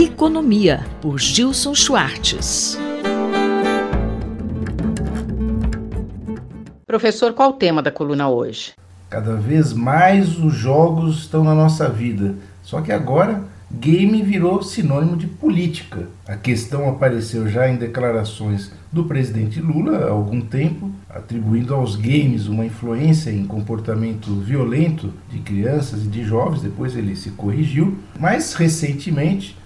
Economia, por Gilson Schwartz. Professor, qual o tema da coluna hoje? Cada vez mais os jogos estão na nossa vida. Só que agora game virou sinônimo de política. A questão apareceu já em declarações do presidente Lula há algum tempo, atribuindo aos games uma influência em comportamento violento de crianças e de jovens, depois ele se corrigiu. Mais recentemente,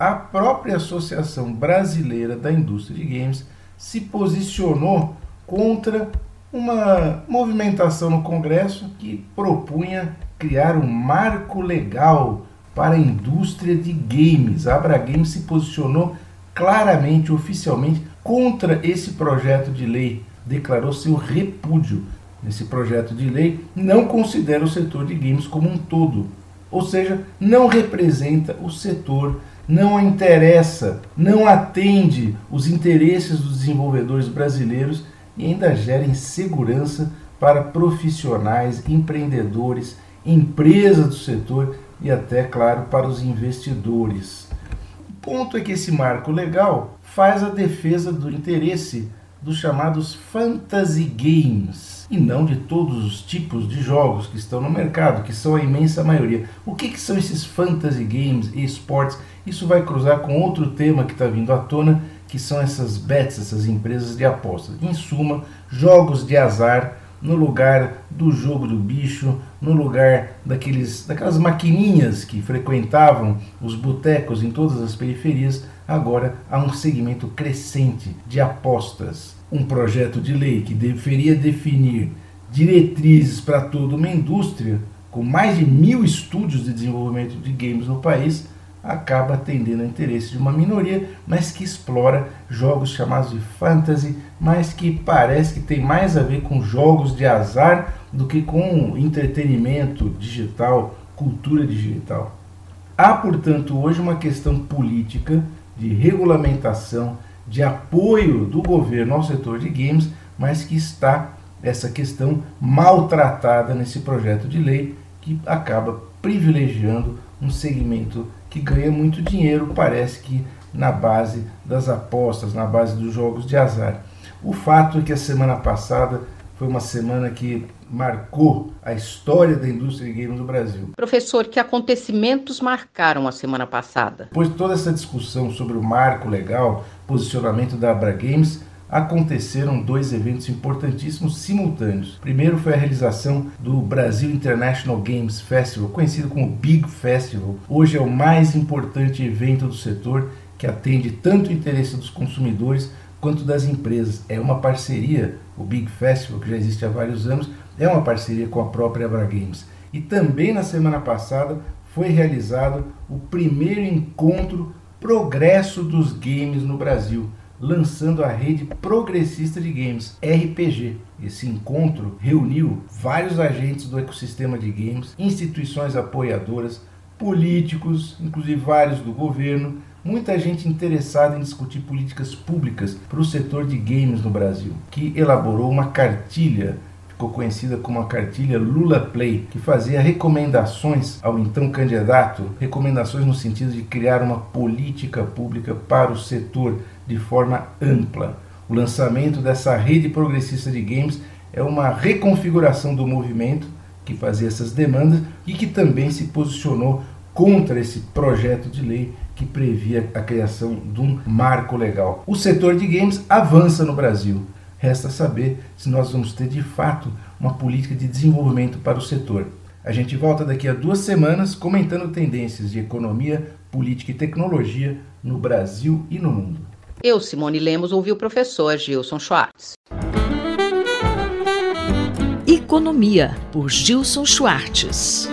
a própria Associação Brasileira da Indústria de Games se posicionou contra uma movimentação no Congresso que propunha criar um marco legal para a indústria de games. A Abra Games se posicionou claramente, oficialmente, contra esse projeto de lei, declarou seu repúdio nesse projeto de lei, não considera o setor de games como um todo, ou seja, não representa o setor, não interessa, não atende os interesses dos desenvolvedores brasileiros e ainda gera insegurança para profissionais, empreendedores, empresas do setor e até, claro, para os investidores. O ponto é que esse marco legal faz a defesa do interesse dos chamados fantasy games e não de todos os tipos de jogos que estão no mercado, que são a imensa maioria. O que, que são esses fantasy games e esportes? Isso vai cruzar com outro tema que está vindo à tona, que são essas bets, essas empresas de apostas. Em suma, jogos de azar no lugar do jogo do bicho, no lugar daqueles, daquelas maquininhas que frequentavam os botecos em todas as periferias, agora há um segmento crescente de apostas. Um projeto de lei que deveria definir diretrizes para toda uma indústria, com mais de mil estúdios de desenvolvimento de games no país, acaba atendendo ao interesse de uma minoria, mas que explora jogos chamados de fantasy, mas que parece que tem mais a ver com jogos de azar do que com entretenimento digital, cultura digital. Há, portanto, hoje uma questão política de regulamentação, de apoio do governo ao setor de games, mas que está essa questão maltratada nesse projeto de lei que acaba privilegiando um segmento que ganha muito dinheiro, parece que na base das apostas, na base dos jogos de azar. O fato é que a semana passada foi uma semana que marcou a história da indústria de games no Brasil. Professor, que acontecimentos marcaram a semana passada? Depois de toda essa discussão sobre o marco legal, posicionamento da Abra Games, aconteceram dois eventos importantíssimos simultâneos. Primeiro foi a realização do Brasil International Games Festival, conhecido como Big Festival. Hoje é o mais importante evento do setor que atende tanto o interesse dos consumidores quanto das empresas. É uma parceria, o Big Festival, que já existe há vários anos, é uma parceria com a própria Abra Games. E também na semana passada foi realizado o primeiro encontro Progresso dos Games no Brasil lançando a rede progressista de games, RPG. Esse encontro reuniu vários agentes do ecossistema de games, instituições apoiadoras, políticos, inclusive vários do governo, muita gente interessada em discutir políticas públicas para o setor de games no Brasil, que elaborou uma cartilha ficou conhecida como a cartilha Lula Play, que fazia recomendações ao então candidato, recomendações no sentido de criar uma política pública para o setor de forma ampla. O lançamento dessa rede progressista de games é uma reconfiguração do movimento que fazia essas demandas e que também se posicionou contra esse projeto de lei que previa a criação de um marco legal. O setor de games avança no Brasil. Resta saber se nós vamos ter de fato uma política de desenvolvimento para o setor. A gente volta daqui a duas semanas comentando tendências de economia, política e tecnologia no Brasil e no mundo. Eu, Simone Lemos, ouvi o professor Gilson Schwartz. Economia, por Gilson Schwartz.